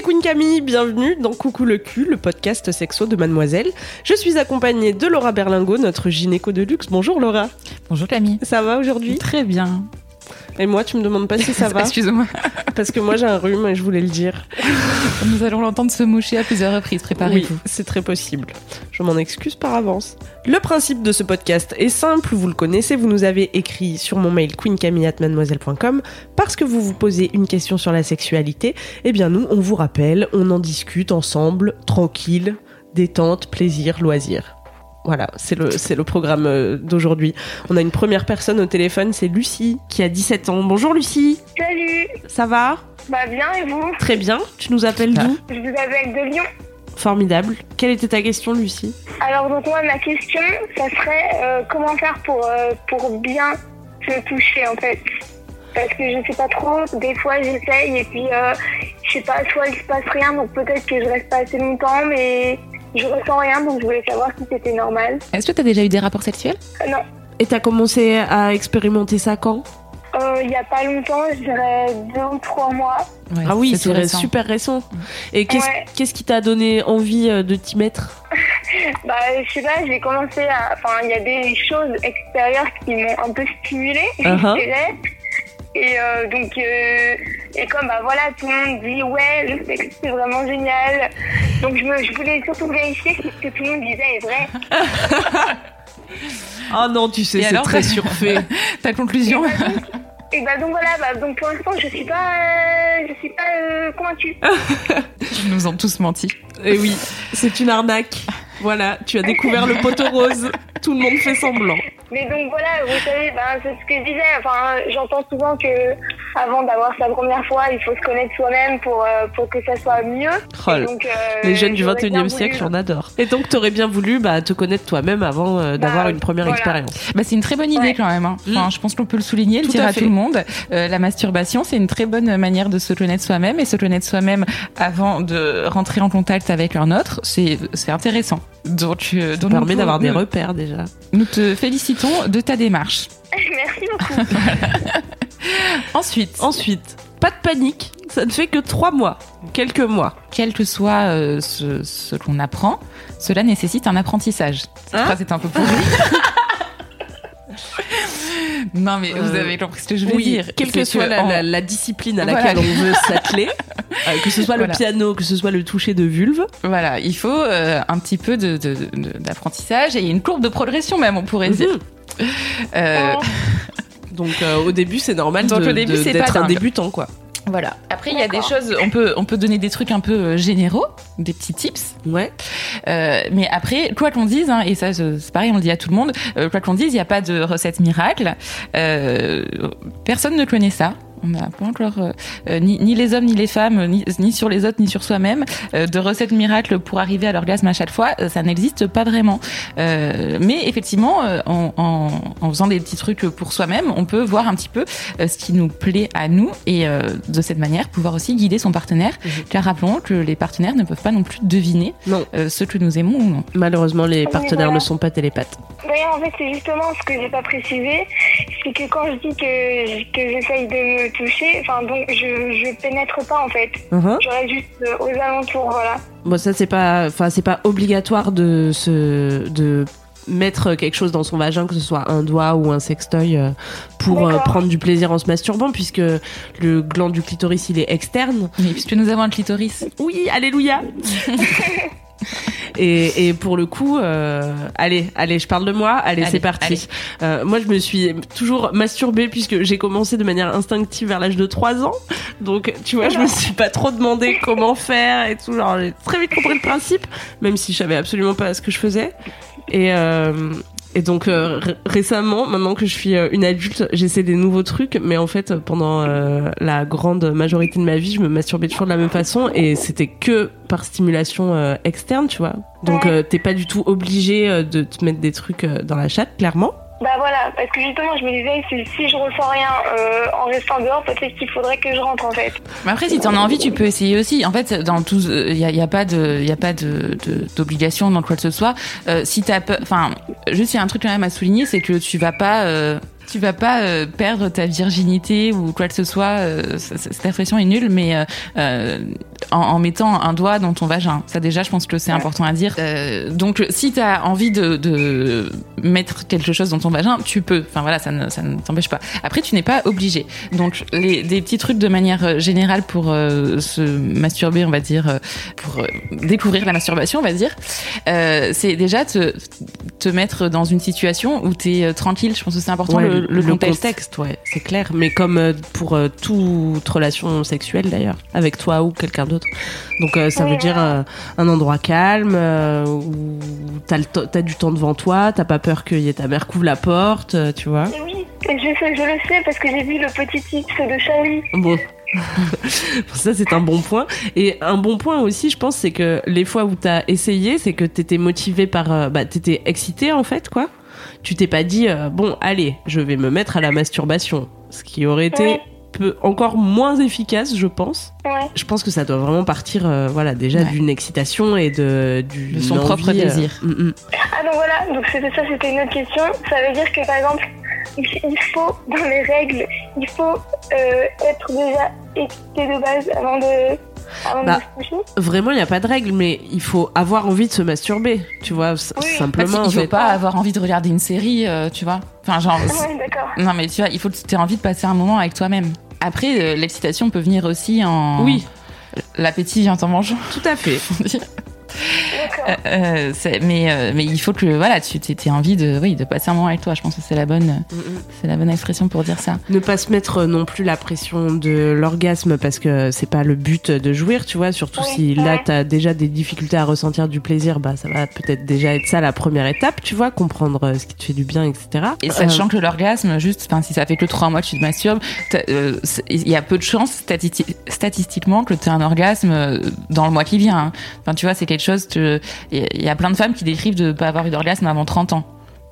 c'est Queen Camille, bienvenue dans Coucou le cul, le podcast sexo de Mademoiselle. Je suis accompagnée de Laura Berlingo, notre gynéco de luxe. Bonjour Laura. Bonjour Camille. Ça va aujourd'hui? Très bien. Et moi, tu me demandes pas si ça va Excuse-moi. Parce que moi j'ai un rhume et je voulais le dire. Nous allons l'entendre se moucher à plusieurs reprises. Oui, Préparez-vous. c'est très possible. Je m'en excuse par avance. Le principe de ce podcast est simple, vous le connaissez, vous nous avez écrit sur mon mail queencamille@mademoiselle.com parce que vous vous posez une question sur la sexualité. Eh bien nous, on vous rappelle, on en discute ensemble, tranquille, détente, plaisir, loisir. Voilà, c'est le, c'est le programme euh, d'aujourd'hui. On a une première personne au téléphone, c'est Lucie, qui a 17 ans. Bonjour Lucie, Salut, ça va? Bah bien et vous? Très bien, tu nous appelles d'où? Je vous appelle de Lyon. Formidable. Quelle était ta question Lucie? Alors donc moi ma question, ça serait euh, comment faire pour euh, pour bien se toucher en fait? Parce que je sais pas trop, des fois j'essaye et puis euh, je sais pas, soit il se passe rien donc peut-être que je reste pas assez longtemps mais je ressens rien donc je voulais savoir si c'était normal. Est-ce que tu as déjà eu des rapports sexuels Euh, non, Et t'as commencé à expérimenter ça quand? Euh, il y a pas longtemps, je dirais deux ou trois mois. Ouais, Ah oui, c'est récent. super récent. Et qu'est-ce Ouais. qu'est-ce qui t'a donné envie euh, de t'y mettre? Bah je sais pas, j'ai commencé à, enfin il y a des choses extérieures qui m'ont un peu stimulée, Uh-huh. je dirais. Et euh, donc, euh, et comme bah voilà, tout le monde dit ouais, le sexe c'est vraiment génial. Donc je, me, je voulais surtout vérifier que ce que tout le monde disait est vrai. Ah non, tu sais, c'est très surfait. Ta conclusion Et bah donc voilà, bah, donc pour l'instant je suis pas, euh, je suis pas euh, convaincue. Ils nous ont tous menti. Et oui, c'est une arnaque. Voilà, tu as découvert le poteau rose. Tout le monde fait semblant. Mais donc voilà, vous savez, ben, c'est ce que je disais. Enfin, j'entends souvent que avant d'avoir sa première fois, il faut se connaître soi-même pour euh, pour que ça soit mieux. Oh, donc, euh, les jeunes du j'aurais 21e bien siècle, on adore. Et donc, t'aurais bien voulu bah, te connaître toi-même avant euh, d'avoir Bah, une première voilà. expérience. Bah, c'est une très bonne idée Ouais. quand même. hein. Enfin, Je pense qu'on peut le souligner, le Tout dire à tout le monde. Euh, la masturbation, c'est une très bonne manière de se connaître soi-même et se connaître soi-même avant de rentrer en contact avec un autre. C'est c'est intéressant. Donc, euh, Ça donc nous permet d'avoir des repères déjà. Nous te félicitons de ta démarche. Merci beaucoup. Ensuite, Ensuite, pas de panique, ça ne fait que trois mois, quelques mois. quel que soit euh, ce, ce qu'on apprend, cela nécessite un apprentissage. Cette Hein phrase est un peu pourrie. non, mais vous avez compris ce que je veux Oui, dire. quelle que soit la, en- la- la discipline à Voilà. laquelle on veut s'atteler, euh, que ce soit Voilà. le piano, que ce soit le toucher de vulve, Voilà, il faut euh, un petit peu d'apprentissage et une courbe de progression même, on pourrait dire. Mhm. Euh, Oh, Donc euh, au début c'est normal Donc, au début, c'est d'être pas un dingue. débutant quoi. Voilà. Après, il y a des choses, on peut, on peut donner des trucs un peu euh, généraux, des petits tips. Ouais. Euh, mais après, quoi qu'on dise, hein, et ça c'est pareil, on le dit à tout le monde, euh, quoi qu'on dise, il n'y a pas de recette miracle. Euh, personne ne connaît ça. On n'a pas encore, euh, euh, ni, ni les hommes, ni les femmes, ni, ni sur les autres, ni sur soi-même, euh, de recettes miracles pour arriver à l'orgasme à chaque fois. euh, ça n'existe pas vraiment. Euh, mais effectivement, euh, en, en, en faisant des petits trucs pour soi-même, on peut voir un petit peu ce qui nous plaît à nous et euh, de cette manière pouvoir aussi guider son partenaire. Mhm. Car rappelons que les partenaires ne peuvent pas non plus deviner Non. euh, ce que nous aimons ou non. Malheureusement les partenaires voilà. ne sont pas télépathes. D'ailleurs, en fait, c'est justement ce que j'ai pas précisé, c'est que quand je dis que, que j'essaye de me toucher, enfin, donc, je, je pénètre pas, en fait. Mhm. Je reste juste euh, aux alentours, voilà. Bon ça c'est pas, enfin c'est pas obligatoire de se, de mettre quelque chose dans son vagin, que ce soit un doigt ou un sextoy, euh, pour euh, prendre du plaisir en se masturbant, puisque le gland du clitoris il est externe. Oui, puisque nous avons un clitoris. Oui, alléluia. Et, et pour le coup, euh, allez, allez, je parle de moi. Allez, Allez, c'est parti. Euh, moi, je me suis toujours masturbée puisque j'ai commencé de manière instinctive vers l'âge de 3 ans. Donc, tu vois, je me suis pas trop demandé comment faire et tout. Genre, j'ai très vite compris le principe, même si je savais absolument pas ce que je faisais. Et, euh, Et donc euh, ré- récemment, maintenant que je suis euh, une adulte, j'essaie des nouveaux trucs, mais en fait pendant euh, la grande majorité de ma vie, je me masturbais toujours de la même façon et c'était que par stimulation euh, externe, tu vois. Donc euh, t'es pas du tout obligé de te mettre des trucs dans la chatte, clairement. Bah voilà, parce que justement, je me disais, si, je ressens rien euh, en restant dehors, peut-être qu'il faudrait que je rentre en fait. Mais après, si t'en as envie, tu peux essayer aussi. En fait, dans tout, il y a, y a pas de, y a pas de d'obligation dans quoi que ce soit. Euh, si t'as enfin, juste il y a un truc quand même à souligner, c'est que tu vas pas, euh, tu vas pas euh, perdre ta virginité ou quoi que ce soit. euh, cette expression est nulle, mais euh, en, en mettant un doigt dans ton vagin. Ça déjà, je pense que c'est important à dire. Donc, si t'as envie de, de mettre quelque chose dans ton vagin, tu peux. Enfin voilà, ça ne, ça ne t'empêche pas. Après, tu n'es pas obligé. Donc, les, des petits trucs de manière générale pour se masturber, on va dire, pour découvrir la masturbation, on va dire, c'est déjà te, te mettre dans une situation où tu es tranquille. Je pense que c'est important Ouais, le, le contexte. ouais, c'est clair. Mais comme euh, pour euh, toute relation sexuelle d'ailleurs, avec toi ou quelqu'un d'autre. Donc euh, ça veut dire euh, un endroit calme euh, où t'as le t'as du temps devant toi, t'as pas peur qu'il y ait ta mère couvre la porte, euh, tu vois. Et oui, je, sais, je le sais parce que j'ai vu le petit tips de Charlie. Bon. Ça c'est un bon point et un bon point aussi je pense c'est que les fois où t'as essayé c'est que t'étais motivé par euh, bah t'étais excité en fait quoi tu t'es pas dit euh, bon allez je vais me mettre à la masturbation ce qui aurait été Ouais. peu, encore moins efficace je pense Ouais. je pense que ça doit vraiment partir euh, voilà déjà Ouais. d'une excitation et de du De son propre désir. Ah donc voilà, donc c'était ça, c'était une autre question. Ça veut dire que par exemple, il il faut, dans les règles, il faut euh, être déjà excité de base avant de, avant Bah, de se coucher. vraiment il n'y a pas de règle mais il faut avoir envie de se masturber tu vois Oui. simplement Parce en qu'il faut pas avoir envie de regarder une série, euh, tu vois. Enfin, genre, Ouais, d'accord. non mais tu vois, il faut que tu aies envie de passer un moment avec toi-même. Après, euh, l'excitation peut venir aussi en. oui L'appétit vient en mangeant. tout à fait faut dire. D'accord. Euh, euh, mais euh, mais il faut que voilà, tu aies envie de oui de passer un moment avec toi. Je pense que c'est la bonne c'est la bonne expression pour dire ça. Ne pas se mettre non plus la pression de l'orgasme parce que c'est pas le but de jouir, tu vois. Surtout Oui, si là ouais. t'as déjà des difficultés à ressentir du plaisir, bah ça va peut-être déjà être ça la première étape, tu vois, comprendre ce qui te fait du bien, etc. Et sachant que l'orgasme, juste, si ça fait que trois mois que tu te masturbes, euh, il y a peu de chances stati- statistiquement que tu aies un orgasme dans le mois qui vient. hein. Enfin, tu vois, c'est quelque chose. que- Il y a plein de femmes qui décrivent de pas avoir eu d'orgasme avant 30 ans,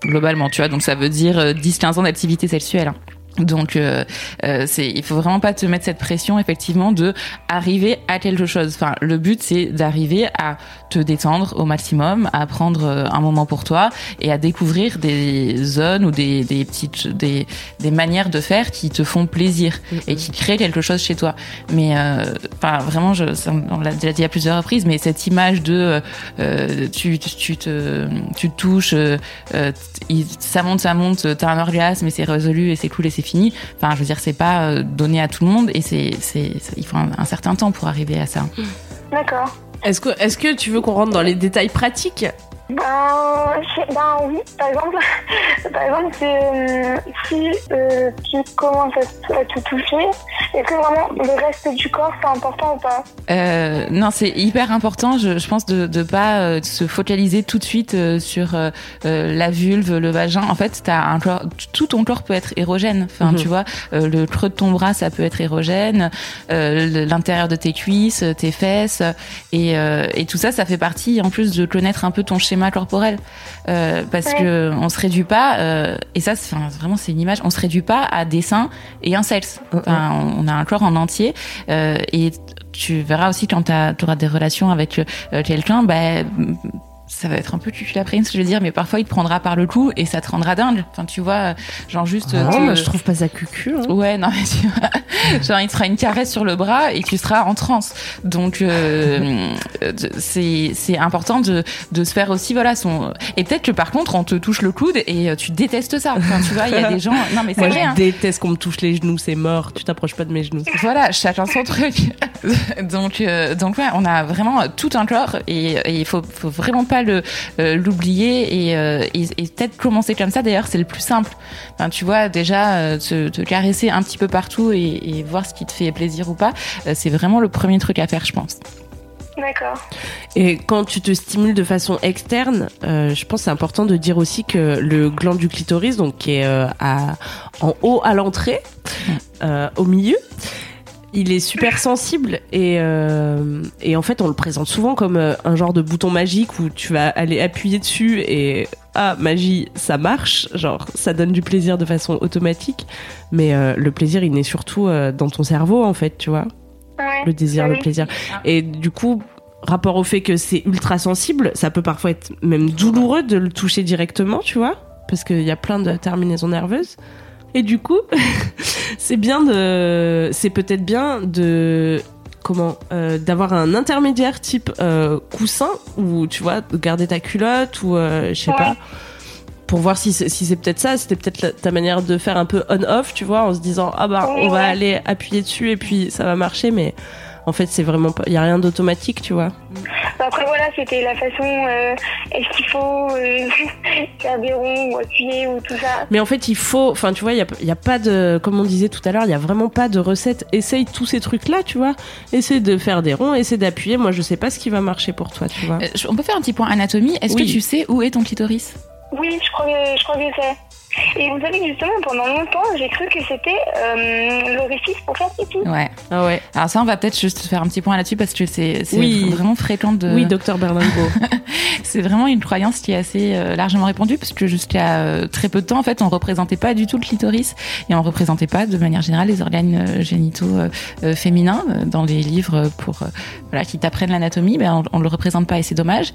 globalement, tu vois. Donc ça veut dire euh, 10-15 ans d'activité sexuelle. Donc, euh, euh, il faut vraiment pas te mettre cette pression, effectivement, de arriver à quelque chose. Enfin, le but, c'est d'arriver à te détendre au maximum, à prendre euh, un moment pour toi et à découvrir des zones ou des, des petites, des, des manières de faire qui te font plaisir et qui créent quelque chose chez toi. Mais, euh, enfin, vraiment, je, ça, on l'a déjà dit à plusieurs reprises, mais cette image de, euh, tu, tu, tu te, tu te touches, euh, euh, ça monte, ça monte, t'as un orgasme et c'est résolu et c'est cool et c'est fini. Enfin, je veux dire, c'est pas euh, donné à tout le monde et c'est, c'est, il faut un, un certain temps pour arriver à ça. D'accord. Est-ce que, est-ce que tu veux qu'on rentre dans les détails pratiques? Ben, je- ben oui, par exemple, par exemple, c'est, euh, si euh, tu commences à, te- à te toucher, est-ce que vraiment le reste du corps c'est important ou pas? Euh, non, c'est hyper important, je, je pense, de ne pas euh, se focaliser tout de suite euh, sur la vulve, le vagin. En fait, t'as un corps, tout ton corps peut être érogène. Enfin, Mhm. tu vois, euh, le creux de ton bras, ça peut être érogène, euh, l'intérieur de tes cuisses, tes fesses, et, euh, et tout ça, ça fait partie, en plus, de connaître un peu ton schéma corporel, Euh, parce Ouais. que on se réduit pas. euh, et ça, c'est vraiment, c'est une image. On se réduit pas à des seins et un sexe. Enfin, on, on a un corps en entier, euh, et tu verras aussi quand tu auras des relations avec euh, quelqu'un, bah, ça va être un peu ce que je veux dire, mais parfois il te prendra par le cou et ça te rendra dingue. Enfin, tu vois, genre juste. Non, te- je trouve pas ça cucu. Hein. Ouais, non, mais tu vois, genre il te fera une caresse sur le bras et tu seras en transe. Donc euh, euh, c'est c'est important de de se faire aussi voilà son et peut-être que par contre on te touche le coude et euh, tu détestes ça. Enfin, tu vois, il y a des gens non mais c'est Moi, vrai. hein. je déteste qu'on me touche les genoux, c'est mort. Tu t'approches pas de mes genoux. Voilà, chacun son truc. donc, euh, donc ouais, on a vraiment tout un corps et et il faut, faut vraiment pas le euh, l'oublier et, euh, et, et peut-être commencer comme ça. D'ailleurs, c'est le plus simple. Enfin, tu vois, déjà euh, te, te caresser un petit peu partout et, et voir ce qui te fait plaisir ou pas, euh, c'est vraiment le premier truc à faire, je pense. D'accord. Et quand tu te stimules de façon externe, euh, je pense que c'est important de dire aussi que le gland du clitoris, donc qui est euh, à, en haut à l'entrée, euh, au milieu, il est super sensible et, euh, et en fait on le présente souvent comme euh, un genre de bouton magique où tu vas aller appuyer dessus et ah magie ça marche genre ça donne du plaisir de façon automatique mais euh, le plaisir il naît surtout euh, dans ton cerveau en fait tu vois Ouais. le désir, le plaisir. Et du coup, rapport au fait que c'est ultra sensible, ça peut parfois être même douloureux de le toucher directement, tu vois, parce qu'il y a plein de terminaisons nerveuses. Et du coup, c'est bien de, c'est peut-être bien de comment euh, d'avoir un intermédiaire type euh, coussin ou tu vois de garder ta culotte ou euh, je sais Ouais. pas pour voir si c'est si c'est peut-être ça c'était peut-être ta manière de faire un peu on off tu vois en se disant ah bah on va aller appuyer dessus et puis ça va marcher mais en fait c'est vraiment pas il y a rien d'automatique tu vois Bah, Après voilà, c'était la façon. euh, Est-ce qu'il faut euh, faire des ronds ou appuyer ou tout ça mais en fait il faut enfin tu vois il y a, il y a pas de comme on disait tout à l'heure il y a vraiment pas de recette essaye tous ces trucs là tu vois essaye de faire des ronds essaye d'appuyer moi je sais pas ce qui va marcher pour toi tu vois Euh, on peut faire un petit point anatomie. Est-ce Oui. que tu sais où est ton clitoris? Oui, je crois que je crois que c'est. Et vous savez que justement, pendant longtemps, j'ai cru que c'était euh, l'orifice pour faire pipi. Ouais. ah ouais Alors ça, on va peut-être juste faire un petit point là-dessus parce que c'est c'est Oui. vraiment fréquent de. oui docteur Berlingo C'est vraiment une croyance qui est assez euh, largement répandue parce que jusqu'à euh, très peu de temps, en fait, on représentait pas du tout le clitoris et on représentait pas de manière générale les organes euh, génitaux euh, féminins dans les livres pour voilà qui t'apprennent l'anatomie. Ben on, on le représente pas et c'est dommage.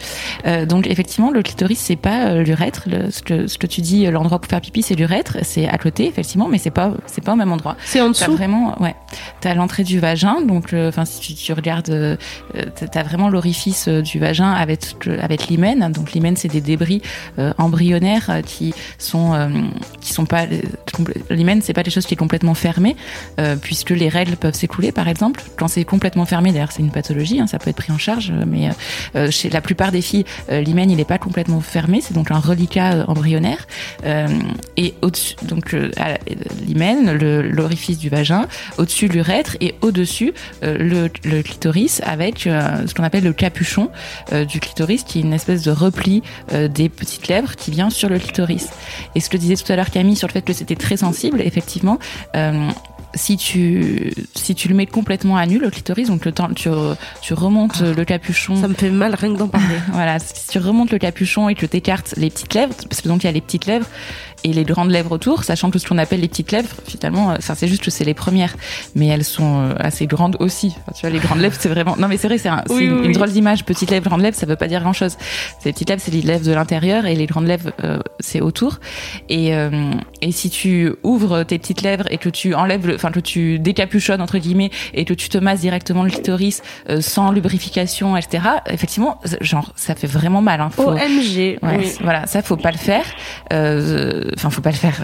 Donc effectivement, le clitoris c'est pas l'urètre. Le- Ce que, ce que tu dis, l'endroit pour faire pipi, c'est l'urètre. C'est à côté effectivement, mais c'est pas c'est pas au même endroit. c'est en dessous? vraiment, ouais. T'as l'entrée du vagin, donc, enfin, si tu, tu regardes, euh, t'as- vraiment l'orifice du vagin avec avec l'hymen. Donc l'hymen, c'est des débris euh, embryonnaires euh, qui sont euh, qui sont pas complè- l'hymen, c'est pas des choses qui est complètement fermée, euh, puisque les règles peuvent s'écouler, par exemple. Quand c'est complètement fermé, d'ailleurs, c'est une pathologie, hein, ça peut être pris en charge, euh, mais euh, euh, chez la plupart des filles, euh, l'hymen, il est pas complètement fermé, c'est donc un reliquat euh, embryonnaire. Euh, et au-dessus, donc euh, l'hymen, l'orifice du vagin, au-dessus l'urètre et au-dessus euh, le, le clitoris avec euh, ce qu'on appelle le capuchon euh, du clitoris, qui est une espèce de repli euh, des petites lèvres qui vient sur le clitoris. Et ce que disait tout à l'heure Camille sur le fait que c'était très sensible, effectivement. euh, si tu si tu le mets complètement à nu le clitoris donc le temps tu, tu remontes le capuchon ça me fait mal rien que d'en parler voilà, si tu remontes le capuchon et que tu écartes les petites lèvres, parce que donc il y a les petites lèvres et les grandes lèvres autour, sachant que ce qu'on appelle les petites lèvres, finalement, euh, enfin c'est juste que c'est les premières, mais elles sont euh, assez grandes aussi. Enfin, tu vois, les grandes lèvres, c'est vraiment. Non, mais c'est vrai, c'est un- Oui, une, oui, une oui. drôle d'image. Petites lèvres, grandes lèvres, ça veut pas dire grand chose. Les petites lèvres, c'est les lèvres de l'intérieur et les grandes lèvres, euh, c'est autour. Et euh, et si tu ouvres tes petites lèvres et que tu enlèves, enfin que tu décapuchonnes entre guillemets et que tu te masses directement le clitoris euh, sans lubrification, etc. Effectivement, genre ça fait vraiment mal. Hein. Faut- OMG Ouais, oui. voilà, ça faut pas le faire. Euh, Enfin, faut pas le faire.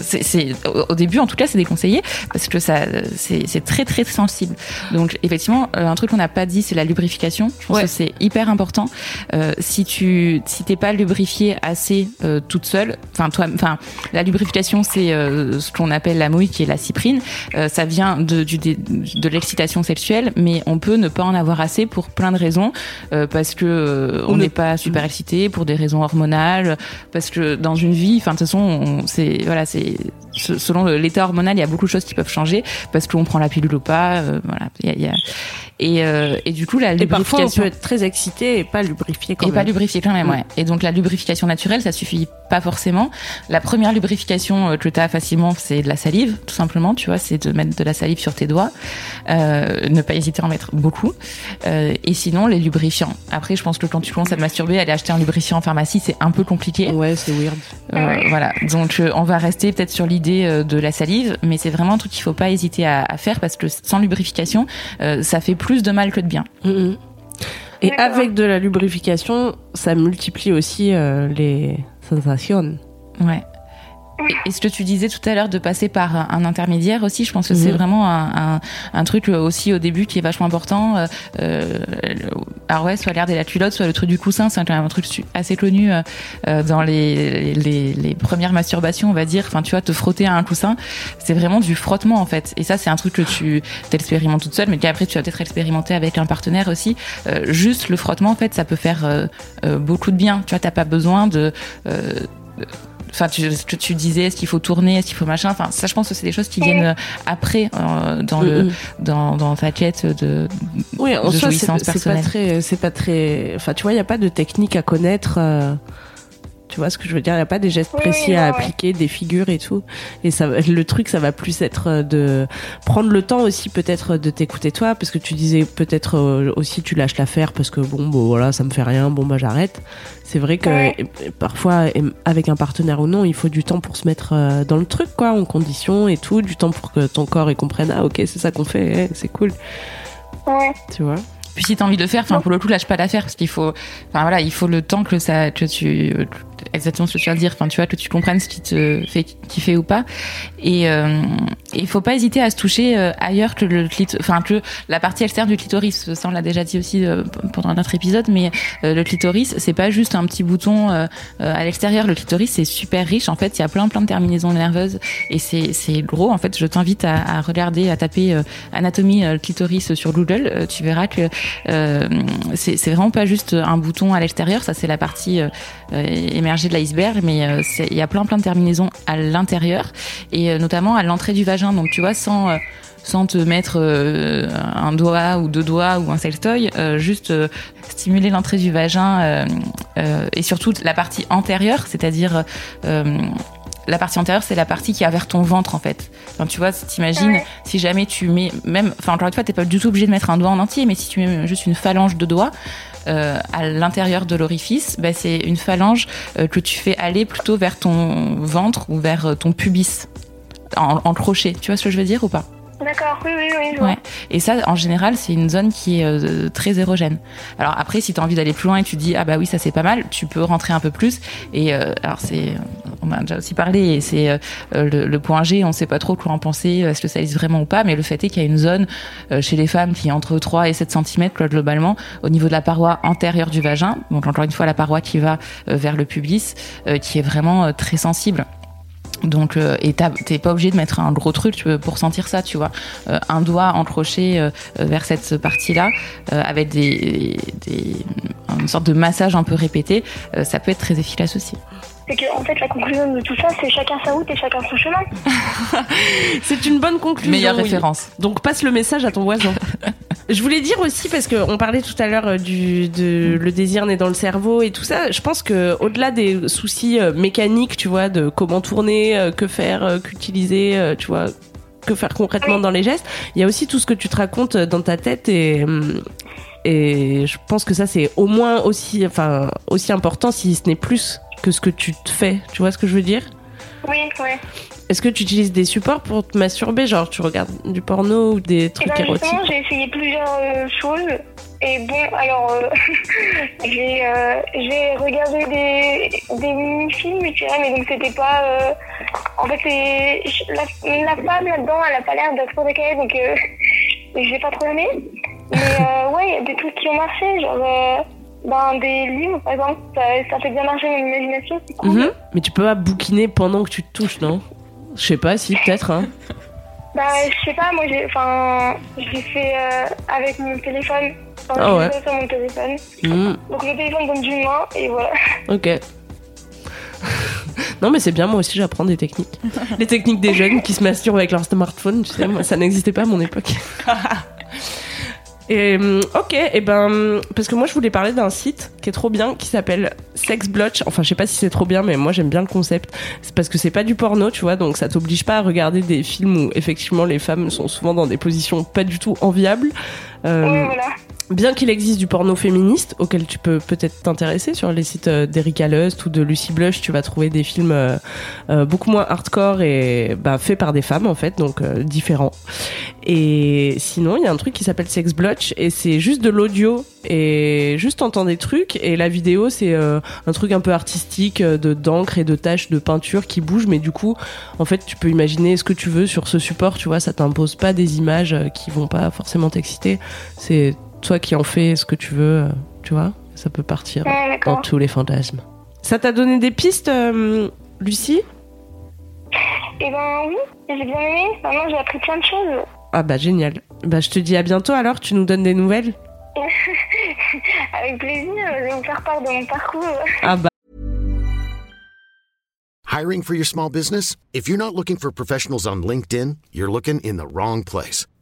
C'est, c'est- au, début, en tout cas, c'est déconseillé parce que ça, c'est, c'est très très sensible. Donc, effectivement, euh, un truc qu'on n'a pas dit, c'est la lubrification. Je pense Ouais. que c'est hyper important. Euh, si tu, si t'es pas lubrifié assez euh, toute seule, enfin toi, enfin la lubrification, c'est euh, ce qu'on appelle la mouille, qui est la cyprine. Euh, ça vient de, du, de l'excitation sexuelle, mais on peut ne pas en avoir assez pour plein de raisons, euh, parce que euh, on ne- n'est pas super excité, pour des raisons hormonales, parce que dans une vie, enfin de toute façon, c'est voilà, c'est selon l'état hormonal, il y a beaucoup de choses qui peuvent changer, parce qu'on prend la pilule ou pas, euh, voilà, il y a, il y a- et euh, et du coup la et parfois on lubrification peut être très excité et pas lubrifié quand et même pas lubrifié quand même, Mm. ouais. Et donc la lubrification naturelle, ça suffit pas forcément. La première lubrification euh, que tu as facilement, c'est de la salive, tout simplement, tu vois, c'est de mettre de la salive sur tes doigts, euh, ne pas hésiter à en mettre beaucoup. Euh, et sinon, les lubrifiants. Après, je pense que quand tu commences à te masturber, aller acheter un lubrifiant en pharmacie, c'est un peu compliqué. ouais c'est weird Euh, voilà. Donc euh, on va rester peut-être sur l'idée euh, de la salive, mais c'est vraiment un truc qu'il faut pas hésiter à, à faire parce que sans lubrification, euh, ça fait plus de mal que de bien. Mhm. Et D'accord. avec de la lubrification, ça multiplie aussi euh, les sensations. Ouais. Et, ce que tu disais tout à l'heure de passer par un, intermédiaire aussi, je pense que c'est Mhm. vraiment un, un, un truc aussi au début qui est vachement important. Euh, euh, alors ouais, soit l'air de la culotte, soit le truc du coussin, c'est quand même un truc assez connu euh, euh, dans les, les, les premières masturbations, on va dire. Enfin, tu vois, te frotter à un coussin, c'est vraiment du frottement en fait. Et ça, c'est un truc que tu t'expérimentes toute seule, mais qu'après tu vas peut-être expérimenter avec un partenaire aussi. Euh, juste le frottement, en fait, ça peut faire euh, euh, beaucoup de bien. Tu vois, t'as pas besoin de euh, Enfin, tu, ce que tu disais, est-ce qu'il faut tourner, est-ce qu'il faut machin. Enfin, ça, je pense que c'est des choses qui viennent euh, après euh, dans le Mhm. dans, dans ta quête de. Oui, en de soi, c'est pas très, c'est pas très. Enfin, tu vois, il y a pas de technique à connaître. euh, Tu vois ce que je veux dire? Il y a pas des gestes Oui, précis oui, à ouais, appliquer, des figures et tout. Et ça, le truc, ça va plus être euh, de prendre le temps aussi, peut-être de t'écouter toi, parce que tu disais peut-être euh, aussi tu lâches l'affaire parce que bon, bon, voilà, ça me fait rien. Bon, bah j'arrête. C'est vrai que Ouais. parfois, avec un partenaire ou non, il faut du temps pour se mettre euh, dans le truc, quoi, en condition et tout, du temps pour que ton corps il comprenne. Ah, ok, c'est ça qu'on fait, eh, c'est cool, Ouais. tu vois? Puis si t'as envie de le faire, enfin pour le coup lâche pas l'affaire parce qu'il faut, enfin voilà, il faut le temps que ça, que tu, exactement ce que tu de dire, enfin tu vois que tu comprennes ce qui te fait kiffer ou pas. Et euh, il faut pas hésiter à se toucher euh, ailleurs que le enfin que la partie externe du clitoris. Ça on l'a déjà dit aussi euh, pendant notre épisode, mais euh, le clitoris c'est pas juste un petit bouton euh, euh, à l'extérieur. Le clitoris c'est super riche. En fait, il y a plein plein de terminaisons nerveuses et c'est gros. En fait, je t'invite à, regarder, à taper euh, anatomie euh, clitoris sur Google. Euh, tu verras que euh, c'est vraiment pas juste un bouton à l'extérieur, ça c'est la partie euh, euh, émergée de l'iceberg, mais euh, il y a plein plein de terminaisons à l'intérieur et euh, notamment à l'entrée du vagin. Donc tu vois, sans euh, sans te mettre euh, un doigt ou deux doigts ou un sextoy, euh, juste euh, stimuler l'entrée du vagin euh, euh, et surtout la partie antérieure, c'est-à-dire euh, la partie antérieure, c'est la partie qui a vers ton ventre en fait. Enfin, tu vois, t'imagines, Ouais. si jamais tu mets même, enfin encore une fois, t'es pas du tout obligé de mettre un doigt en entier, mais si tu mets juste une phalange de doigts euh, à l'intérieur de l'orifice, bah, c'est une phalange euh, que tu fais aller plutôt vers ton ventre ou vers euh, ton pubis en, en crochet. Tu vois ce que je veux dire ou pas? D'accord, oui, oui, oui. Et ça, en général, c'est une zone qui est euh, très érogène. Alors après, si tu as envie d'aller plus loin et tu dis ah bah oui ça c'est pas mal, tu peux rentrer un peu plus. Et euh, alors c'est, on a déjà aussi parlé, c'est euh, le, le point G, on sait pas trop quoi en penser, est-ce que ça existe vraiment ou pas, mais le fait est qu'il y a une zone chez les femmes qui est entre 3 et 7 cm globalement au niveau de la paroi antérieure du vagin. Donc encore une fois la paroi qui va vers le pubis, qui est vraiment très sensible. Donc, euh, et t'es pas obligé de mettre un gros truc pour sentir ça, tu vois. Euh, un doigt encroché euh, euh, vers cette partie-là, avec des, des, une sorte de massage un peu répété, ça peut être très efficace aussi. C'est que, en fait, la conclusion de tout ça, c'est chacun sa route et chacun son chemin. C'est une bonne conclusion. Meilleure oui. référence. Donc passe le message à ton voisin. Je voulais dire aussi parce que on parlait tout à l'heure euh, du de le désir né dans le cerveau et tout ça. Je pense que au-delà des soucis euh, mécaniques, tu vois, de comment tourner, euh, que faire, euh, qu'utiliser, euh, tu vois, que faire concrètement Oui. dans les gestes, il y a aussi tout ce que tu te racontes dans ta tête et hum, et je pense que ça c'est au moins aussi enfin aussi important si ce n'est plus que ce que tu te fais. Tu vois ce que je veux dire? Oui, ouais. Est-ce que tu utilises des supports pour te masturber? Genre, tu regardes du porno ou des Et trucs ben érotiques? j'ai essayé plusieurs euh, choses. Et bon, alors, euh, j'ai euh, j'ai regardé des, des mini-films, je dirais, mais donc c'était pas. euh, en fait, la, la femme là-dedans, elle a pas l'air d'être trop décalée, donc j'ai pas trop aimé. Mais ouais, il y a des trucs qui ont marché, genre. Ben, des livres, par exemple, ça, ça fait bien marcher mon imagination, c'est cool. Mhm. Mais tu peux pas bouquiner pendant que tu te touches, non? Je sais pas, si, peut-être. Hein. Bah, je sais pas, moi j'ai. Enfin, j'ai fait euh, avec mon téléphone. Enfin, Ah je ouais. sur mon téléphone. Mhm. Donc le téléphone donne d'une main et voilà. Ok. non, mais c'est bien, moi aussi j'apprends des techniques. Les techniques des jeunes qui se masturbent avec leur smartphone, tu sais, moi ça n'existait pas à mon époque. Et hum, ok, et ben parce que moi je voulais parler d'un site qui est trop bien qui s'appelle Sexblotch. Enfin, je sais pas si c'est trop bien, mais moi j'aime bien le concept. C'est parce que c'est pas du porno, tu vois, donc ça t'oblige pas à regarder des films où effectivement les femmes sont souvent dans des positions pas du tout enviables. Euh. Bien qu'il existe du porno féministe auquel tu peux peut-être t'intéresser sur les sites euh, d'Erika Lust ou de Lucy Blush, tu vas trouver des films euh, euh, beaucoup moins hardcore et bah, faits par des femmes en fait, donc différents. Et sinon, il y a un truc qui s'appelle Sex Blotch et c'est juste de l'audio et juste entendre des trucs et la vidéo c'est un truc un peu artistique de d'encre et de taches de peinture qui bougent mais du coup en fait tu peux imaginer ce que tu veux sur ce support tu vois ça t'impose pas des images qui vont pas forcément t'exciter c'est toi qui en fais ce que tu veux tu vois ça peut partir Ouais, dans tous les fantasmes ça t'a donné des pistes euh, Lucie? Et ben oui, j'ai bien aimé. Maintenant, j'ai appris plein de choses. ah bah génial bah je te dis à bientôt alors tu nous donnes des nouvelles? Avec plaisir, je vais vous faire part de mon parcours. ah bah Hiring for your small business? If you're not looking for professionals on LinkedIn, you're looking in the wrong place.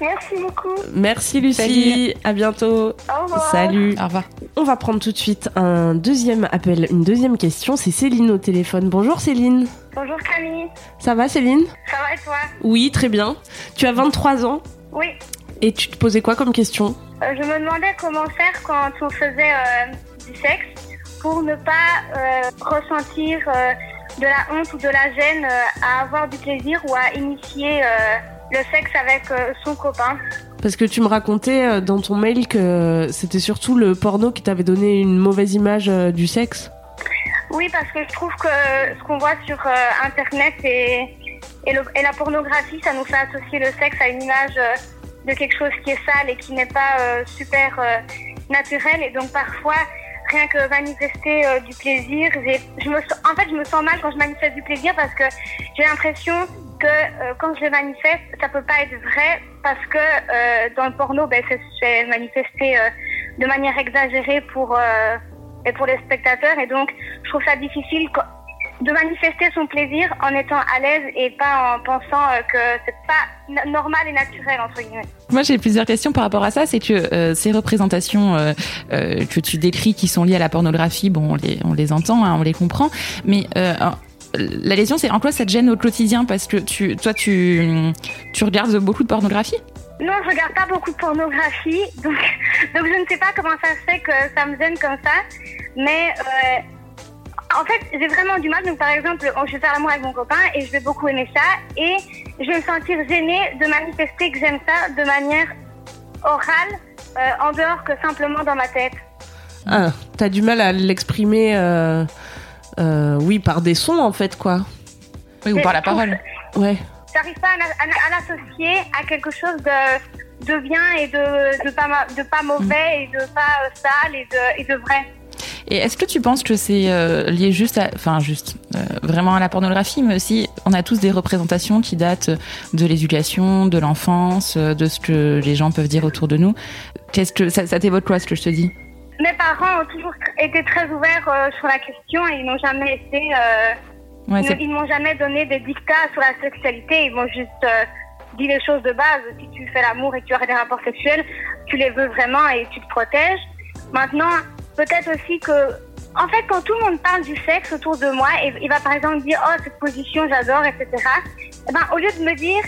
Merci beaucoup. merci Lucie à bientôt Au revoir. salut Au revoir. On va prendre tout de suite un deuxième appel, une deuxième question. C'est Céline au téléphone. Bonjour Céline. Bonjour Camille. Ça va Céline? Ça va et toi? Oui, très bien. Tu as 23 ans? Oui. et tu te posais quoi comme question? Euh, je me demandais comment faire quand on faisait euh, du sexe pour ne pas euh, ressentir euh, de la honte ou de la gêne euh, à avoir du plaisir ou à initier euh, le sexe avec euh, son copain. Parce que tu me racontais euh, dans ton mail que c'était surtout le porno qui t'avait donné une mauvaise image euh, du sexe. Oui, parce que je trouve que ce qu'on voit sur euh, Internet et, et, le- et la pornographie, ça nous fait associer le sexe à une image euh, de quelque chose qui est sale et qui n'est pas euh, super euh, naturel. Et donc parfois, rien que manifester euh, du plaisir, je me, en fait, je me sens mal quand je manifeste du plaisir parce que j'ai l'impression que euh, quand je le manifeste, ça peut pas être vrai parce que euh, dans le porno, ben, c'est- manifesté de manière exagérée pour et pour les spectateurs. Et donc, je trouve ça difficile de manifester son plaisir en étant à l'aise et pas en pensant euh, que c'est pas normal et naturel, entre guillemets. Moi, j'ai plusieurs questions par rapport à ça. C'est que euh, ces représentations euh, euh, que tu décris, qui sont liées à la pornographie, bon, on les, on les entend, hein, on les comprend, mais alors, la question, c'est en quoi ça te gêne au quotidien? Parce que tu, toi, tu, tu regardes beaucoup de pornographie? Non, je regarde pas beaucoup de pornographie, donc, donc je ne sais pas comment ça se fait que ça me gêne comme ça. Mais en fait, j'ai vraiment du mal. Donc, par exemple, je vais faire l'amour avec mon copain et je vais beaucoup aimer ça. Et je vais me sentir gênée de manifester que j'aime ça de manière orale, euh, en dehors que simplement dans ma tête. Ah, t'as du mal à l'exprimer, euh, euh, oui, par des sons en fait, quoi. Oui, ou par la parole Ouais. J'arrive pas à, à- à l'associer à quelque chose de, de bien et de, de, pas, ma- de pas mauvais et de pas euh, sale et de, et de vrai. Et est-ce que tu penses que c'est euh, lié juste à, enfin juste, euh, vraiment à la pornographie, mais aussi on a tous des représentations qui datent de l'éducation, de l'enfance, euh, de ce que les gens peuvent dire autour de nous. Qu'est-ce que ça, ça t'évoque quoi ce que je te dis? Mes parents ont toujours été très ouverts euh, sur la question et ils n'ont jamais été, Ouais, ils, ils m'ont jamais donné des dictats sur la sexualité. Ils m'ont juste dit les choses de base. Si tu fais l'amour et que tu as des rapports sexuels, tu les veux vraiment et tu te protèges. Maintenant, peut-être aussi que, en fait, quand tout le monde parle du sexe autour de moi et il va par exemple dire oh cette position j'adore, etc. Eh ben, au lieu de me dire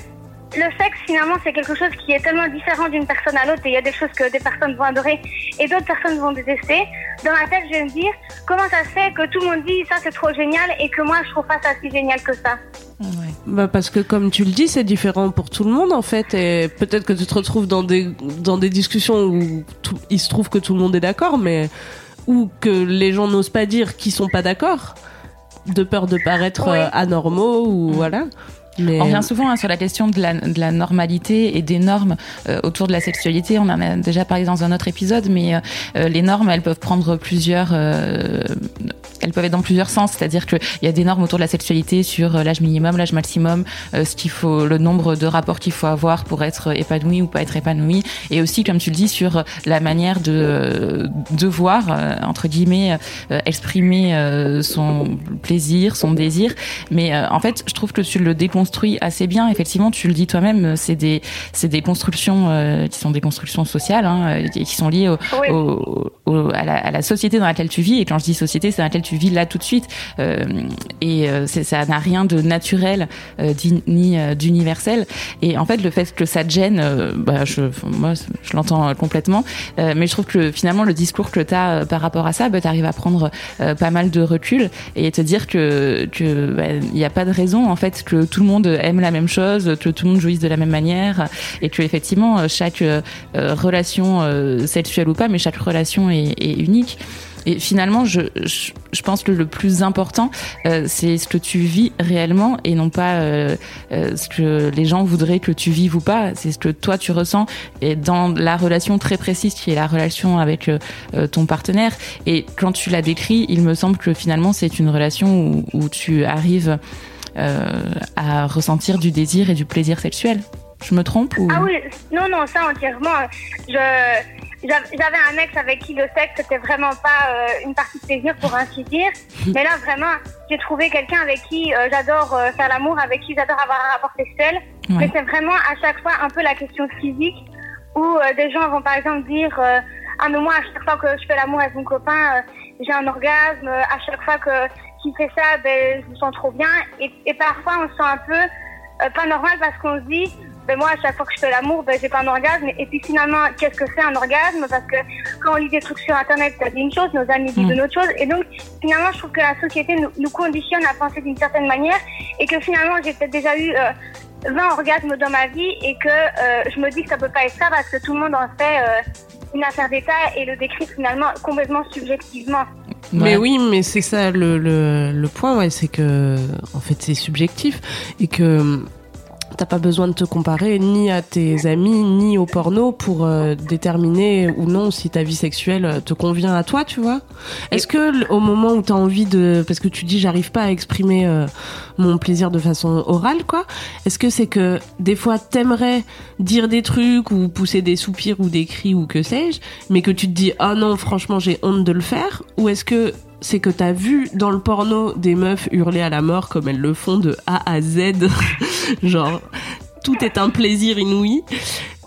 le sexe, finalement, c'est quelque chose qui est tellement différent d'une personne à l'autre et il y a des choses que des personnes vont adorer et d'autres personnes vont détester. Dans ma tête, je vais me dire comment ça se fait que tout le monde dit ça c'est trop génial et que moi je trouve pas ça si génial que ça? ouais. Bah parce que comme tu le dis, c'est différent pour tout le monde en fait, et peut-être que tu te retrouves dans des dans des discussions où tout- il se trouve que tout le monde est d'accord, mais ou que les gens n'osent pas dire qu'ils sont pas d'accord, de peur de paraître Oui. euh, anormaux ou voilà. On revient souvent hein, sur la question de la, de la normalité et des normes euh, autour de la sexualité. On en a déjà parlé dans un autre épisode, mais euh, euh, les normes, elles peuvent prendre plusieurs, euh, elles peuvent être dans plusieurs sens. C'est-à-dire qu'il y a des normes autour de la sexualité sur euh, l'âge minimum, l'âge maximum, euh, ce qu'il faut, le nombre de rapports qu'il faut avoir pour être épanoui ou pas être épanoui, et aussi, comme tu le dis, sur la manière de devoir entre guillemets exprimer son plaisir, son désir. Mais en fait, je trouve que tu le déconstruis construit assez bien. Effectivement, tu le dis toi-même, c'est des, c'est des constructions qui sont des constructions sociales, hein, qui sont liées au, au, à, la, à, la, société dans laquelle tu vis. Et quand je dis société, c'est dans laquelle tu vis là tout de suite. et ça n'a rien de naturel ni d'universel. Et en fait, le fait que ça te gêne, bah, je, moi, je l'entends complètement. mais je trouve que finalement, le discours que tu as par rapport à ça, bah, tu arrives à prendre pas mal de recul et te dire que que bah, il n'y a pas de raison en fait que tout le monde aime la même chose, que tout le monde jouisse de la même manière et que effectivement chaque euh, relation euh, sexuelle ou pas, mais chaque relation est, unique. Et finalement, je, pense que le plus important, euh, c'est ce que tu vis réellement et non pas euh, euh, ce que les gens voudraient que tu vives ou pas. C'est ce que toi tu ressens et dans la relation très précise qui est la relation avec ton partenaire. Et quand tu l'as décrit, il me semble que finalement c'est une relation où tu arrives à ressentir du désir et du plaisir sexuel. Je me trompe ou... Ah oui, non, non, ça entièrement. Je j'avais un ex avec qui le sexe c'était vraiment pas euh, une partie de plaisir pour ainsi dire. Mais là vraiment, j'ai trouvé quelqu'un avec qui euh, j'adore euh, faire l'amour, avec qui j'adore avoir un rapport sexuel. Mais c'est vraiment à chaque fois un peu la question physique où des gens vont par exemple dire ah mais moi à chaque fois que je fais l'amour avec mon copain j'ai un orgasme. À chaque fois que qu'il fait ça, ben je me sens trop bien. Et, et parfois on se sent un peu pas normal parce qu'on se dit ben moi, à chaque fois que je fais l'amour, ben, j'ai pas un orgasme. Et puis finalement, qu'est-ce que c'est un orgasme? Parce que quand on lit des trucs sur Internet, ça dit une chose, nos amis disent mm. une autre chose. Et donc, finalement, je trouve que la société nous, conditionne à penser d'une certaine manière. Et que finalement, j'ai peut-être déjà eu 20 euh, orgasmes dans ma vie et que euh, je me dis que ça peut pas être ça parce que tout le monde en fait euh, une affaire d'état et le décrit finalement complètement subjectivement. Mais oui, mais c'est ça le, le, le point, ouais, c'est que en fait c'est subjectif. Et que T'as pas besoin de te comparer ni à tes amis ni au porno pour euh, déterminer ou non si ta vie sexuelle te convient à toi, tu vois. Est-ce que au moment où t'as envie de, parce que tu dis j'arrive pas à exprimer euh, mon plaisir de façon orale, quoi. Est-ce que c'est que des fois t'aimerais dire des trucs ou pousser des soupirs ou des cris ou que sais-je, mais que tu te dis ah oh non franchement j'ai honte de le faire, ou est-ce que c'est que t'as vu dans le porno des meufs hurler à la mort comme elles le font de A à Z, genre tout est un plaisir inouï,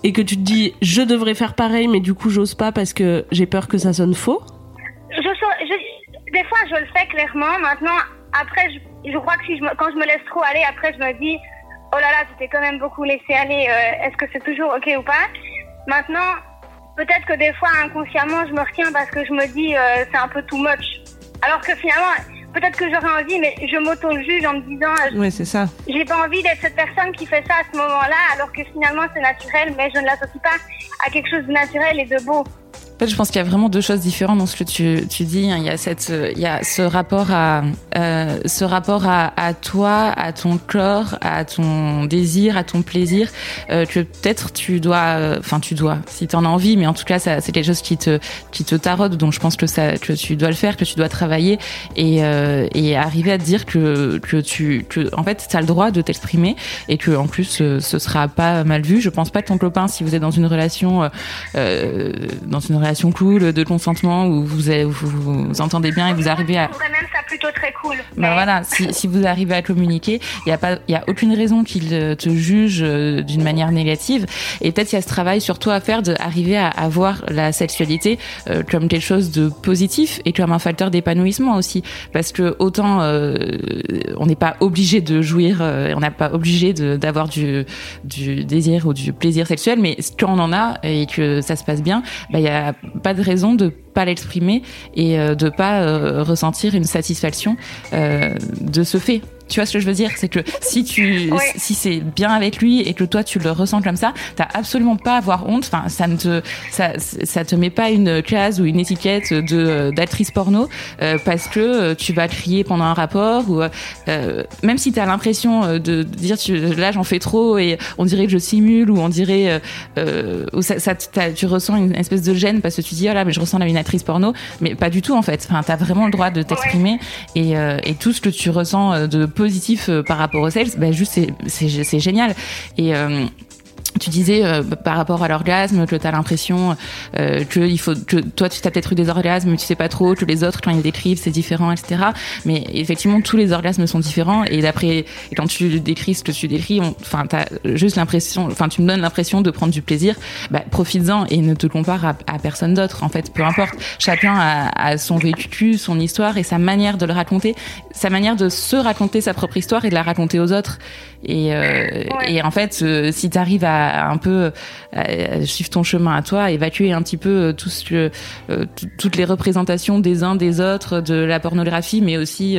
et que tu te dis je devrais faire pareil, mais du coup j'ose pas parce que j'ai peur que ça sonne faux. des fois je le fais clairement. Maintenant, après, je, crois que quand je me laisse trop aller, après je me dis oh là là, tu t'es quand même beaucoup laissé aller. Euh, est-ce que c'est toujours ok ou pas? Maintenant, peut-être que des fois inconsciemment je me retiens parce que je me dis euh, c'est un peu too much. Alors que finalement, peut-être que j'aurais envie, mais je m'auto-juge en me disant. Euh, oui, c'est ça. J'ai pas envie d'être cette personne qui fait ça à ce moment-là, alors que finalement c'est naturel, mais je ne l'associe pas à quelque chose de naturel et de beau je pense qu'il y a vraiment deux choses différentes dans ce que tu, dis. Il y a cette, il y a ce rapport à, euh, ce rapport à, toi, à ton corps, à ton désir, à ton plaisir, euh, que peut-être tu dois, euh, enfin tu dois, si tu en as envie, mais en tout cas, c'est quelque chose qui te, qui te taraude. Donc je pense que tu dois le faire, que tu dois travailler et, euh, arriver à te dire que, que tu, que en fait, as le droit de t'exprimer et que en plus, euh, ce sera pas mal vu. Je pense pas que ton copain, si vous êtes dans une relation, euh, dans une relation cool de consentement où vous, vous, vous, entendez bien et vous arrivez à. même ça plutôt très cool. Ben voilà, si, si, vous arrivez à communiquer, il n'y a pas, il y a aucune raison qu'il te juge euh, d'une manière négative. Et peut-être il y a ce travail surtout à faire d'arriver à, à voir la sexualité euh, comme quelque chose de positif et comme un facteur d'épanouissement aussi, parce que autant euh, on n'est pas obligé de jouir, on n'est pas obligé d'avoir du, du désir ou du plaisir sexuel, mais quand on en a et que ça se passe bien, bah, il y a pas de raison de pas l'exprimer et euh, de pas euh, ressentir une satisfaction euh, de ce fait. Tu vois ce que je veux dire? C'est que si tu, si c'est bien avec lui et que toi tu le ressens comme ça, t'as absolument pas à avoir honte. Enfin, ça ne te, ça, ça te met pas une case ou une étiquette de d'actrice porno euh, parce que tu vas crier pendant un rapport ou euh, même si t'as l'impression de dire tu, là j'en fais trop et on dirait que je simule ou on dirait euh, ou ça, ça tu ressens une espèce de gêne parce que tu dis oh là mais je ressemble à une actrice porno, mais pas du tout en fait. Enfin, t'as vraiment le droit de t'exprimer et, et tout ce que tu ressens de positif euh, par rapport au sales, ben juste c'est génial. Et euh, tu disais euh, par rapport à l'orgasme que tu as l'impression euh, que il faut que toi tu as peut-être eu des orgasmes mais tu sais pas trop que les autres quand ils décrivent c'est différent etc mais effectivement tous les orgasmes sont différents et d'après et quand tu décris ce que tu décris enfin t'as juste l'impression enfin tu me donnes l'impression de prendre du plaisir bah, profites-en et ne te compare à, à personne d'autre en fait peu importe. Chacun a, a, son vécu son histoire et sa manière de le raconter sa manière de se raconter sa propre histoire et de la raconter aux autres. Et, euh, et en fait, euh, si tu arrives à, un peu à suivre ton chemin à toi, évacuer un petit peu euh, tout ce que, toutes les représentations des uns des autres de la pornographie, mais aussi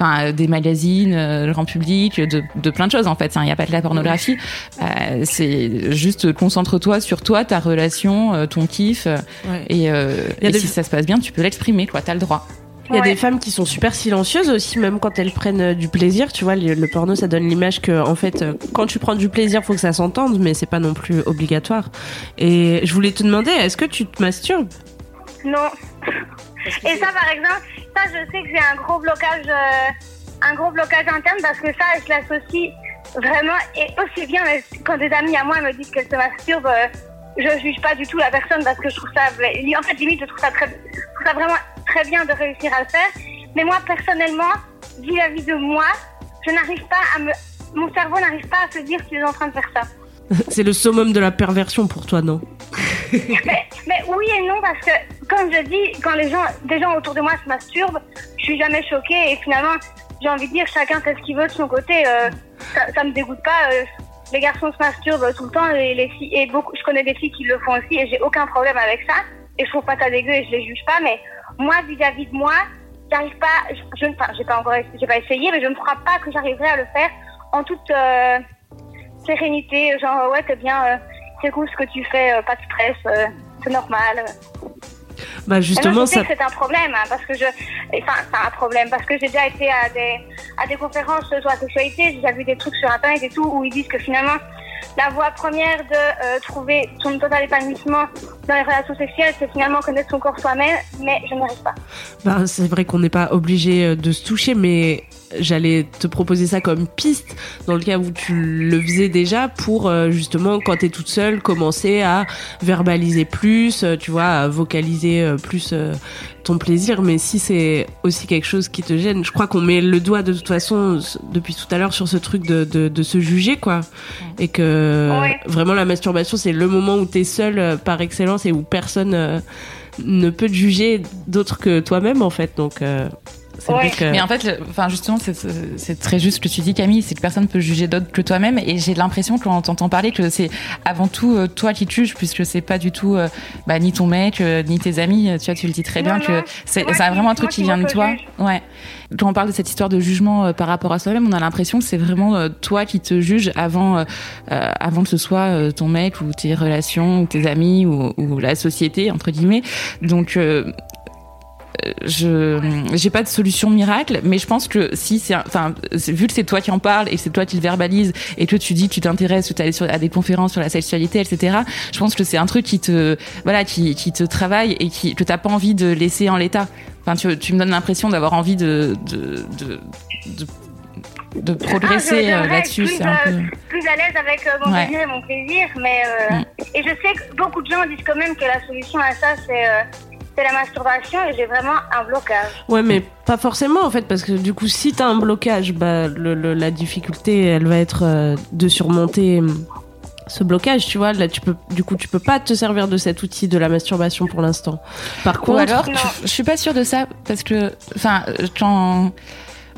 enfin des magazines, le grand public, de, de, plein de choses en fait. Il n'y a pas de la pornographie. Euh, c'est juste concentre-toi sur toi, ta relation, ton kiff. Ouais. Et, et si ça se passe bien, tu peux l'exprimer. Quoi, t'as le droit. Il y a des femmes qui sont super silencieuses aussi, même quand elles prennent euh, du plaisir. Tu vois, le, porno, ça donne l'image que, en fait, euh, quand tu prends du plaisir, faut que ça s'entende, mais c'est pas non plus obligatoire. Et je voulais te demander, est-ce que tu te masturbes? Non. Et ça, par exemple, ça, je sais que j'ai un gros blocage, euh, un gros blocage interne parce que ça, je l'associe vraiment et aussi bien quand des amis à moi me disent qu'elles se masturbent. je juge pas du tout la personne parce que je trouve ça, en fait, limite, je trouve ça très, je trouve ça vraiment très bien de réussir à le faire. Mais moi, personnellement, vis-à-vis de moi, je n'arrive pas à me. Mon cerveau n'arrive pas à se dire qu'il est en train de faire ça. C'est le summum de la perversion pour toi, non? Mais, mais, oui et non, parce que, comme je dis, quand les gens, des gens autour de moi se masturbent, je suis jamais choquée et finalement, j'ai envie de dire, chacun fait ce qu'il veut de son côté. Euh, ça, ça me dégoûte pas. Euh, les garçons se masturbent tout le temps et les filles, et beaucoup, je connais des filles qui le font aussi et j'ai aucun problème avec ça. Et je trouve pas ça dégueu et je les juge pas, mais moi, vis-à-vis de moi, j'arrive pas, je, ne, enfin, j'ai pas encore, j'ai pas essayé, mais je ne crois pas que j'arriverai à le faire en toute euh, sérénité. Genre, ouais, t'es bien, euh, c'est cool ce que tu fais, euh, pas de stress, c'est normal. Bah justement, je sais que c'est un problème, hein, parce que je, enfin, c'est un problème, parce que j'ai déjà été à des, à des conférences sur la sexualité, j'ai déjà vu des trucs sur internet et tout, où ils disent que finalement, la voie première de trouver son total épanouissement dans les relations sexuelles, c'est finalement connaître son corps soi-même, mais je n'y arrive pas. Ben, c'est vrai qu'on n'est pas obligé euh, de se toucher, mais j'allais te proposer ça comme piste dans le cas où tu le faisais déjà pour euh, justement quand t'es toute seule commencer à verbaliser plus, tu vois, à vocaliser plus ton plaisir. Mais si c'est aussi quelque chose qui te gêne, je crois qu'on met le doigt de toute façon depuis tout à l'heure sur ce truc de, de, de se juger quoi, et que euh, vraiment, la masturbation, c'est le moment où tu es seul euh, par excellence et où personne euh, ne peut juger d'autre que toi-même, en fait. Donc. Mais en fait, enfin justement, c'est très juste ce que tu dis, Camille, c'est que personne peut juger d'autre que toi-même. Et j'ai l'impression quand on t'entend parler que c'est avant tout toi qui te juges, puisque c'est pas du tout bah, ni ton mec, ni tes amis. Tu vois, tu le dis très bien que c'est vraiment un truc qui vient de toi. Ouais quand on parle de cette histoire de jugement euh, par rapport à soi-même, on a l'impression que c'est vraiment euh, toi qui te juges avant, euh, avant que ce soit ton mec ou tes relations ou tes amis ou, ou la société entre guillemets. Donc je j'ai pas de solution miracle mais je pense que si c'est enfin vu que c'est toi qui en parles et c'est toi qui le verbalise et que tu dis que tu t'intéresses ou tu allé à des conférences sur la sexualité etc je pense que c'est un truc qui te voilà qui, qui te travaille et qui que t'as pas envie de laisser en l'état enfin tu, tu me donnes l'impression d'avoir envie de de, de, de de progresser ah, là-dessus. Plus, peu... plus à l'aise avec euh, mon plaisir et mon plaisir, mais euh, mm. et je sais que beaucoup de gens disent quand même que la solution à ça c'est euh, c'est la masturbation et j'ai vraiment un blocage. Ouais, mais pas forcément en fait, parce que du coup, si t'as un blocage, bah, le, la difficulté, elle va être euh, de surmonter hum, ce blocage, tu vois. Là, tu peux, du coup, tu peux pas te servir de cet outil de la masturbation pour l'instant. Par contre, alors, je suis pas sûre de ça, parce que, enfin, quand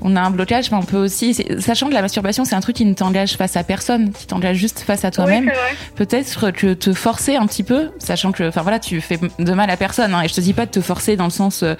on a un blocage, mais on peut aussi, sachant que la masturbation, c'est un truc qui ne t'engage face à personne, qui t'engage juste face à toi-même. Peut-être que te forcer un petit peu, sachant que, enfin voilà, tu fais de mal à personne. Hein, et je te dis pas de te forcer dans le sens euh,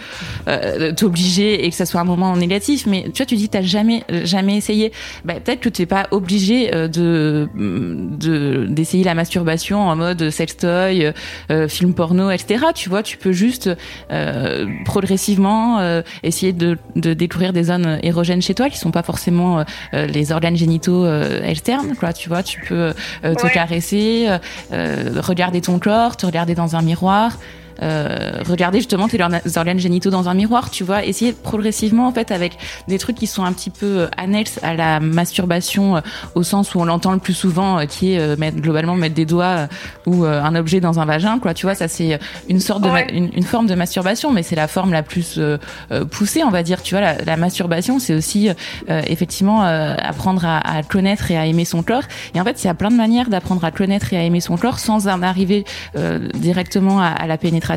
euh t'obliger et que ça soit un moment négatif, mais tu vois, tu dis t'as jamais, jamais essayé. Bah, peut-être que tu t'es pas obligé euh, de d'essayer la masturbation en mode sextoy, euh, film porno, etc. Tu vois, tu peux juste euh, progressivement essayer de, de découvrir des zones érogènes chez toi qui sont pas forcément euh, euh, les organes génitaux euh, externes quoi tu vois. Tu peux te caresser regarder ton corps te regarder dans un miroir euh, regarder justement tes organes génitaux dans un miroir, tu vois, essayer progressivement en fait avec des trucs qui sont un petit peu annexes à la masturbation au sens où on l'entend le plus souvent, qui est mettre, globalement mettre des doigts ou un objet dans un vagin, quoi. Tu vois, ça c'est une sorte de une, une, forme de masturbation, mais c'est la forme la plus poussée, on va dire. Tu vois, la, la masturbation, c'est aussi effectivement apprendre à, à connaître et à aimer son corps. Et en fait, il y a plein de manières d'apprendre à connaître et à aimer son corps sans en arriver euh, directement à, la pénétration.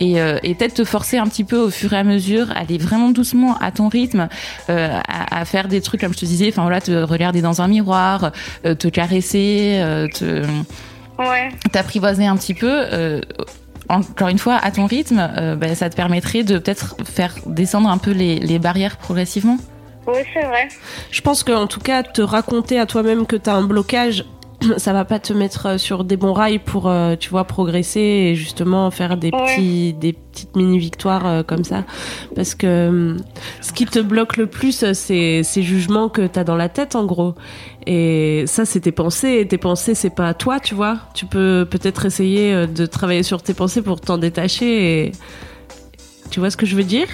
Et, euh, et peut-être te forcer un petit peu au fur et à mesure, aller vraiment doucement à ton rythme, euh, à, à, faire des trucs comme je te disais, enfin voilà, te regarder dans un miroir, te caresser, te ouais. t'apprivoiser un petit peu encore une fois, à ton rythme, ben, ça te permettrait de peut-être faire descendre un peu les, les barrières progressivement. Oui, c'est vrai. Je pense qu'en tout cas, te raconter à toi-même que tu as un blocage, ça va pas te mettre euh, sur des bons rails pour, euh, tu vois, progresser et justement faire des, petits, des petites mini-victoires euh, comme ça. Parce que ce qui te bloque le plus, c'est ces jugements que tu as dans la tête, en gros. Et ça, c'est tes pensées. Et tes pensées, c'est pas toi, tu vois. Tu peux peut-être essayer de travailler sur tes pensées pour t'en détacher. Et... Tu vois ce que je veux dire?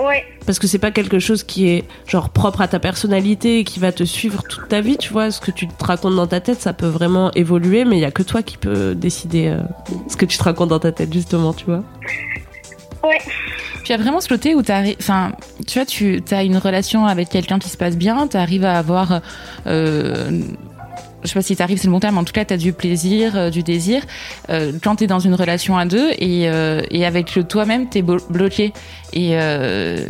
Ouais. Parce que c'est pas quelque chose qui est genre propre à ta personnalité et qui va te suivre toute ta vie, tu vois. Ce que tu te racontes dans ta tête, ça peut vraiment évoluer, mais il y a que toi qui peux décider euh, ce que tu te racontes dans ta tête, justement, tu vois. Ouais. Tu as vraiment ce côté où tu enfin, tu vois, tu as une relation avec quelqu'un qui se passe bien, tu arrives à avoir euh, je sais pas si t'arrives, c'est le bon terme, en tout cas, t'as du plaisir, euh, du désir, euh, quand t'es dans une relation à deux et, euh, et avec toi-même, t'es bloqué. Et euh,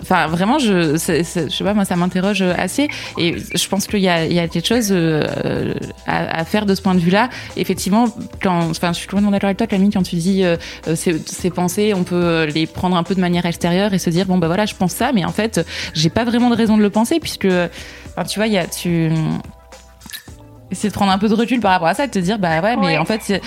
enfin, vraiment, je, je sais pas, moi, ça m'interroge assez. Et je pense qu'il y a, il y a quelque chose euh, à, à, faire de ce point de vue-là. Effectivement, quand, enfin, je suis complètement d'accord avec toi, Camille, quand tu dis ces, pensées, on peut les prendre un peu de manière extérieure et se dire, bon, bah voilà, je pense ça, mais en fait, j'ai pas vraiment de raison de le penser puisque, tu vois, il y a, tu, c'est de prendre un peu de recul par rapport à ça, de te dire bah ouais, mais en fait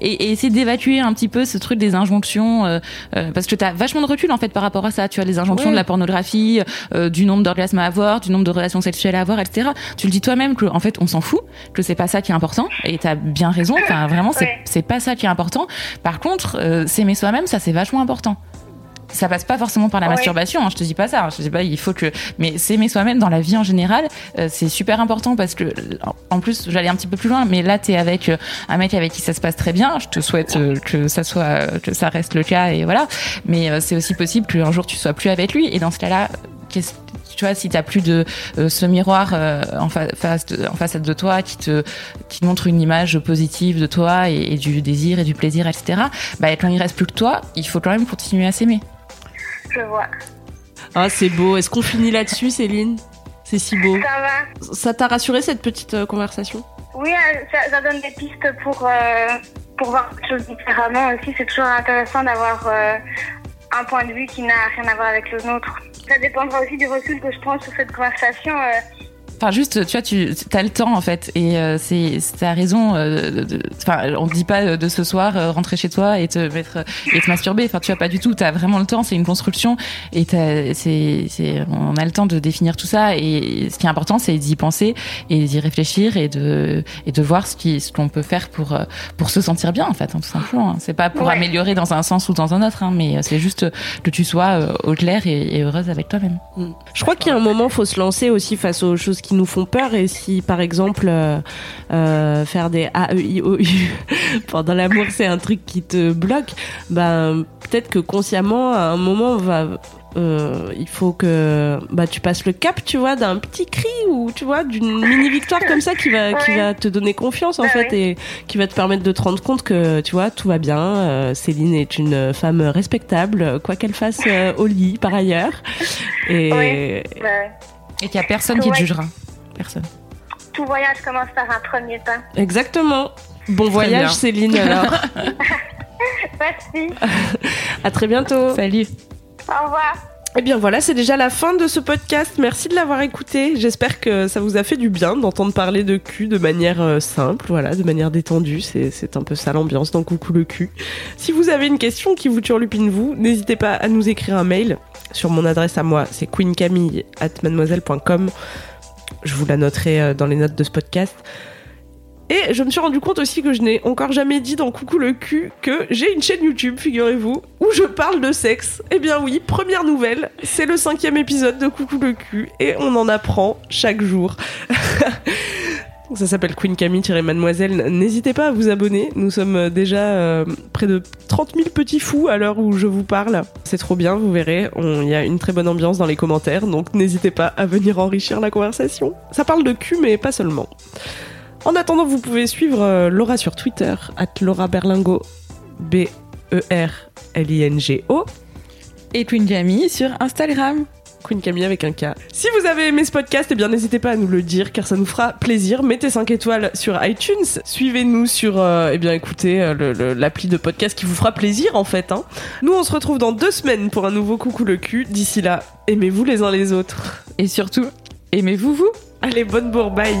et, et essayer d'évacuer un petit peu ce truc des injonctions euh, euh, parce que t'as vachement de recul en fait par rapport à ça. Tu as les injonctions de la pornographie, euh, du nombre d'orgasmes à avoir, du nombre de relations sexuelles à avoir, etc. Tu le dis toi-même que en fait on s'en fout, que c'est pas ça qui est important et t'as bien raison. Enfin vraiment c'est c'est pas ça qui est important. Par contre, s'aimer soi-même, ça c'est vachement important ça passe pas forcément par la masturbation. Hein, je te dis pas ça. Hein, je dis pas il faut que, mais s'aimer soi-même dans la vie en général, euh, c'est super important parce que en plus j'allais un petit peu plus loin, mais là t'es avec euh, un mec avec qui ça se passe très bien. Je te souhaite euh, que ça soit que ça reste le cas et voilà. Mais c'est aussi possible qu'un jour tu sois plus avec lui et dans ce cas-là, qu'est-ce tu vois, si t'as plus de ce miroir en, face de, en face de toi qui te qui te montre une image positive de toi et, et, du désir et du plaisir, etc. Bah quand il reste plus que toi, il faut quand même continuer à s'aimer je vois. Ah, c'est beau. Est-ce qu'on finit là-dessus, Céline C'est si beau. Ça va. Ça t'a rassuré cette petite euh, conversation Oui, euh, ça, donne des pistes pour, euh, pour voir les choses différemment aussi. C'est toujours intéressant d'avoir un point de vue qui n'a rien à voir avec le nôtre. Ça dépendra aussi du recul que je prends sur cette conversation. Enfin, juste, tu vois, tu as le temps en fait, et euh, c'est, t'as raison. Euh, enfin, on te dit pas de ce soir euh, rentrer chez toi et te mettre et te masturber. Enfin, tu as pas du tout. T'as vraiment le temps. C'est une construction, et c'est, c'est, on a le temps de définir tout ça. Et ce qui est important, c'est d'y penser et d'y réfléchir et de et de voir ce qui, ce qu'on peut faire pour pour se sentir bien en fait, hein, tout simplement. Hein. C'est pas pour améliorer dans un sens ou dans un autre, hein, mais c'est juste que tu sois au clair et, et heureuse avec toi-même. Je crois qu'il y a un moment, faut se lancer aussi face aux choses qui nous font peur et si par exemple euh, euh, faire des A E I O U pendant l'amour c'est un truc qui te bloque, ben peut-être que consciemment à un moment va euh, il faut que bah tu passes le cap tu vois d'un petit cri ou tu vois d'une mini victoire comme ça qui va qui va te donner confiance en bah fait et qui va te permettre de te rendre compte que tu vois tout va bien euh, Céline est une femme respectable quoi qu'elle fasse euh, au lit par ailleurs. Et bah et qu'il y a personne qui te jugera personne. Tout voyage commence par un premier pas. Exactement. Bon voyage Céline alors. Merci. à très bientôt. Salut. Au revoir. Eh bien voilà, c'est déjà la fin de ce podcast. Merci de l'avoir écouté. J'espère que ça vous a fait du bien d'entendre parler de cul de manière euh, simple, voilà, de manière détendue. C'est un peu ça l'ambiance dans Coucou le cul. Si vous avez une question qui vous turlupine vous, n'hésitez pas à nous écrire un mail sur mon adresse à moi, c'est queencamille at mademoiselle.com je vous la noterai euh, dans les notes de ce podcast. Et je me suis rendu compte aussi que je n'ai encore jamais dit dans Coucou le cul que j'ai une chaîne YouTube, figurez-vous, où je parle de sexe. Eh bien oui, première nouvelle, c'est le cinquième épisode de Coucou le cul et on en apprend chaque jour. Ça s'appelle Queen Camille-Mademoiselle. N'hésitez pas à vous abonner. Nous sommes déjà euh, près de 30 000 petits fous à l'heure où je vous parle. C'est trop bien, vous verrez. Il y a une très bonne ambiance dans les commentaires, donc n'hésitez pas à venir enrichir la conversation. Ça parle de cul, mais pas seulement. En attendant, vous pouvez suivre euh, Laura sur Twitter, at Laura Berlingo, B-E-R-L-I-N-G-O. Et Queen Camille sur Instagram. Queen Camille avec un K. Si vous avez aimé ce podcast, eh bien n'hésitez pas à nous le dire car ça nous fera plaisir. Mettez 5 étoiles sur iTunes. Suivez-nous sur, euh, eh bien écoutez, euh, l'appli de podcast qui vous fera plaisir en fait. Hein. Nous on se retrouve dans deux semaines pour un nouveau coucou le cul. D'ici là, aimez-vous les uns les autres. Et surtout, aimez-vous vous. Allez, bonne bourbaille.